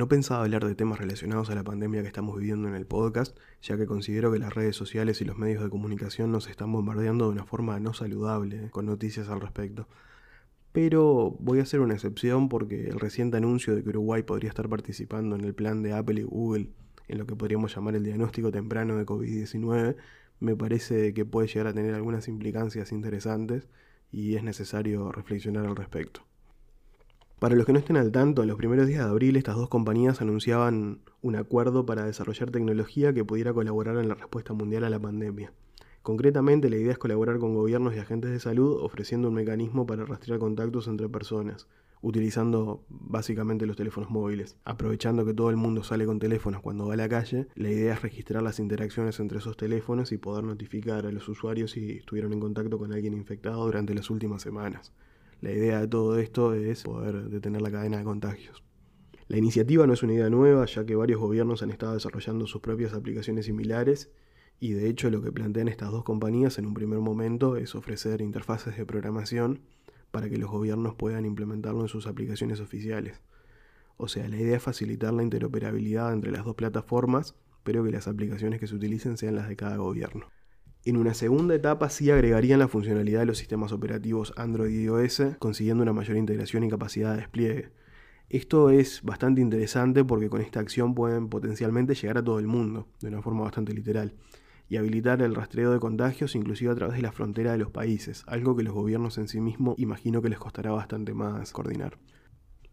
No pensaba hablar de temas relacionados a la pandemia que estamos viviendo en el podcast, ya que considero que las redes sociales y los medios de comunicación nos están bombardeando de una forma no saludable con noticias al respecto. Pero voy a hacer una excepción porque el reciente anuncio de que Uruguay podría estar participando en el plan de Apple y Google en lo que podríamos llamar el diagnóstico temprano de COVID-19 me parece que puede llegar a tener algunas implicancias interesantes y es necesario reflexionar al respecto. Para los que no estén al tanto, en los primeros días de abril estas dos compañías anunciaban un acuerdo para desarrollar tecnología que pudiera colaborar en la respuesta mundial a la pandemia. Concretamente, la idea es colaborar con gobiernos y agentes de salud ofreciendo un mecanismo para rastrear contactos entre personas, utilizando básicamente los teléfonos móviles. Aprovechando que todo el mundo sale con teléfonos cuando va a la calle, la idea es registrar las interacciones entre esos teléfonos y poder notificar a los usuarios si estuvieron en contacto con alguien infectado durante las últimas semanas. La idea de todo esto es poder detener la cadena de contagios. La iniciativa no es una idea nueva, ya que varios gobiernos han estado desarrollando sus propias aplicaciones similares, y de hecho lo que plantean estas dos compañías en un primer momento es ofrecer interfaces de programación para que los gobiernos puedan implementarlo en sus aplicaciones oficiales. O sea, la idea es facilitar la interoperabilidad entre las dos plataformas, pero que las aplicaciones que se utilicen sean las de cada gobierno. En una segunda etapa sí agregarían la funcionalidad de los sistemas operativos Android y iOS, consiguiendo una mayor integración y capacidad de despliegue. Esto es bastante interesante porque con esta acción pueden potencialmente llegar a todo el mundo, de una forma bastante literal, y habilitar el rastreo de contagios inclusive a través de la frontera de los países, algo que los gobiernos en sí mismos imagino que les costará bastante más coordinar.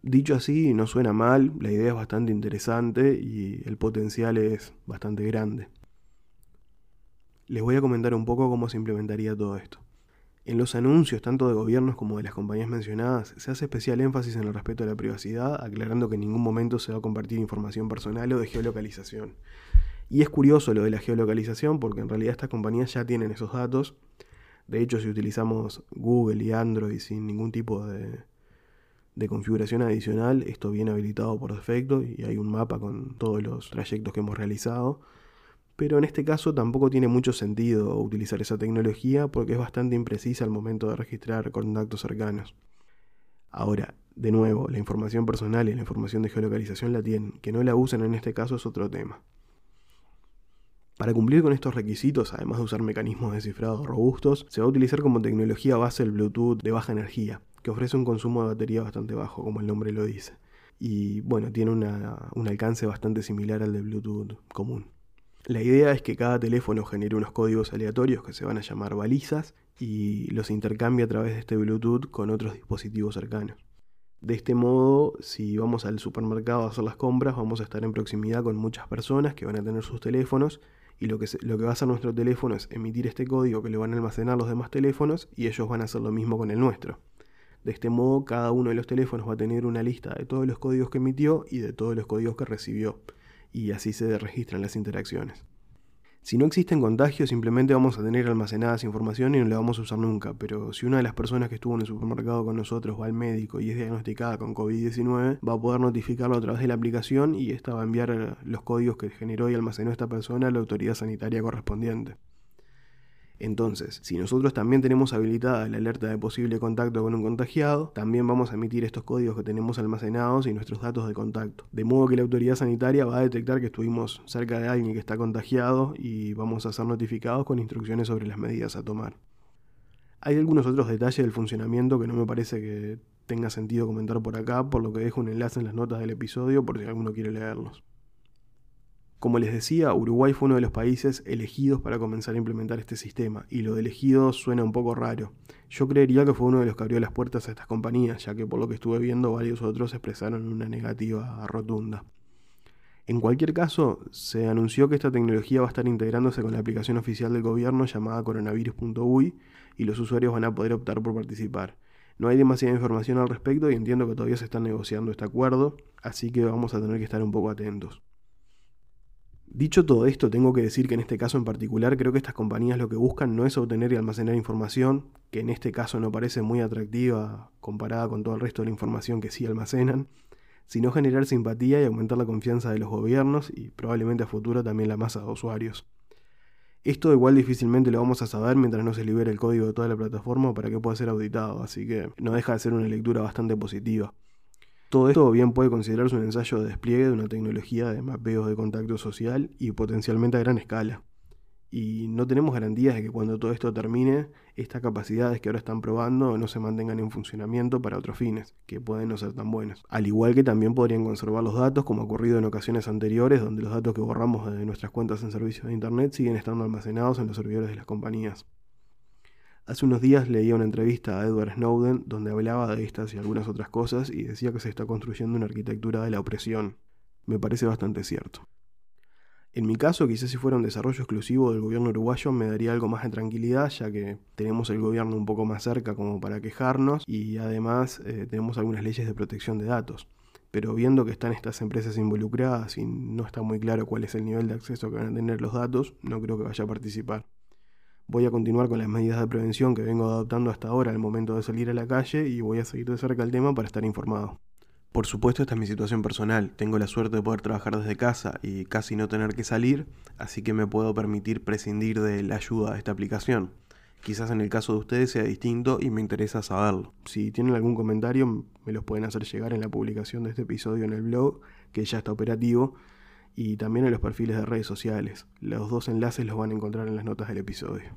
Dicho así, no suena mal, la idea es bastante interesante y el potencial es bastante grande. Les voy a comentar un poco cómo se implementaría todo esto. En los anuncios, tanto de gobiernos como de las compañías mencionadas, se hace especial énfasis en el respeto a la privacidad, aclarando que en ningún momento se va a compartir información personal o de geolocalización. Y es curioso lo de la geolocalización porque en realidad estas compañías ya tienen esos datos. De hecho, si utilizamos Google y Android sin ningún tipo de, de configuración adicional, esto viene habilitado por defecto y hay un mapa con todos los trayectos que hemos realizado pero en este caso tampoco tiene mucho sentido utilizar esa tecnología porque es bastante imprecisa al momento de registrar contactos cercanos. Ahora, de nuevo, la información personal y la información de geolocalización la tienen, que no la usen en este caso es otro tema. Para cumplir con estos requisitos, además de usar mecanismos de cifrado robustos, se va a utilizar como tecnología base el Bluetooth de baja energía, que ofrece un consumo de batería bastante bajo, como el nombre lo dice. Y bueno, tiene un alcance bastante similar al de Bluetooth común. La idea es que cada teléfono genere unos códigos aleatorios que se van a llamar balizas y los intercambie a través de este Bluetooth con otros dispositivos cercanos. De este modo, si vamos al supermercado a hacer las compras, vamos a estar en proximidad con muchas personas que van a tener sus teléfonos y lo que, lo que va a hacer nuestro teléfono es emitir este código que le van a almacenar los demás teléfonos y ellos van a hacer lo mismo con el nuestro. De este modo, cada uno de los teléfonos va a tener una lista de todos los códigos que emitió y de todos los códigos que recibió y así se registran las interacciones. Si no existen contagios, simplemente vamos a tener almacenadas información y no la vamos a usar nunca, pero si una de las personas que estuvo en el supermercado con nosotros va al médico y es diagnosticada con COVID-19, va a poder notificarlo a través de la aplicación y esta va a enviar los códigos que generó y almacenó esta persona a la autoridad sanitaria correspondiente. Entonces, si nosotros también tenemos habilitada la alerta de posible contacto con un contagiado, también vamos a emitir estos códigos que tenemos almacenados y nuestros datos de contacto. De modo que la autoridad sanitaria va a detectar que estuvimos cerca de alguien que está contagiado y vamos a ser notificados con instrucciones sobre las medidas a tomar. Hay algunos otros detalles del funcionamiento que no me parece que tenga sentido comentar por acá, por lo que dejo un enlace en las notas del episodio por si alguno quiere leerlos. Como les decía, Uruguay fue uno de los países elegidos para comenzar a implementar este sistema, y lo de elegido suena un poco raro. Yo creería que fue uno de los que abrió las puertas a estas compañías, ya que por lo que estuve viendo varios otros expresaron una negativa rotunda. En cualquier caso, se anunció que esta tecnología va a estar integrándose con la aplicación oficial del gobierno llamada coronavirus.uy y los usuarios van a poder optar por participar. No hay demasiada información al respecto y entiendo que todavía se está negociando este acuerdo, así que vamos a tener que estar un poco atentos. Dicho todo esto, tengo que decir que en este caso en particular creo que estas compañías lo que buscan no es obtener y almacenar información, que en este caso no parece muy atractiva comparada con todo el resto de la información que sí almacenan, sino generar simpatía y aumentar la confianza de los gobiernos y probablemente a futuro también la masa de usuarios. Esto igual difícilmente lo vamos a saber mientras no se libere el código de toda la plataforma para que pueda ser auditado, así que no deja de ser una lectura bastante positiva. Todo esto bien puede considerarse un ensayo de despliegue de una tecnología de mapeos de contacto social y potencialmente a gran escala. Y no tenemos garantías de que cuando todo esto termine, estas capacidades que ahora están probando no se mantengan en funcionamiento para otros fines, que pueden no ser tan buenos. Al igual que también podrían conservar los datos, como ha ocurrido en ocasiones anteriores, donde los datos que borramos de nuestras cuentas en servicios de Internet siguen estando almacenados en los servidores de las compañías. Hace unos días leía una entrevista a Edward Snowden donde hablaba de estas y algunas otras cosas y decía que se está construyendo una arquitectura de la opresión. Me parece bastante cierto. En mi caso, quizás si fuera un desarrollo exclusivo del gobierno uruguayo me daría algo más de tranquilidad, ya que tenemos el gobierno un poco más cerca como para quejarnos y además eh, tenemos algunas leyes de protección de datos. Pero viendo que están estas empresas involucradas y no está muy claro cuál es el nivel de acceso que van a tener los datos, no creo que vaya a participar. Voy a continuar con las medidas de prevención que vengo adoptando hasta ahora al momento de salir a la calle y voy a seguir de cerca el tema para estar informado. Por supuesto, esta es mi situación personal. Tengo la suerte de poder trabajar desde casa y casi no tener que salir, así que me puedo permitir prescindir de la ayuda de esta aplicación. Quizás en el caso de ustedes sea distinto y me interesa saberlo. Si tienen algún comentario, me los pueden hacer llegar en la publicación de este episodio en el blog, que ya está operativo, y también en los perfiles de redes sociales. Los dos enlaces los van a encontrar en las notas del episodio.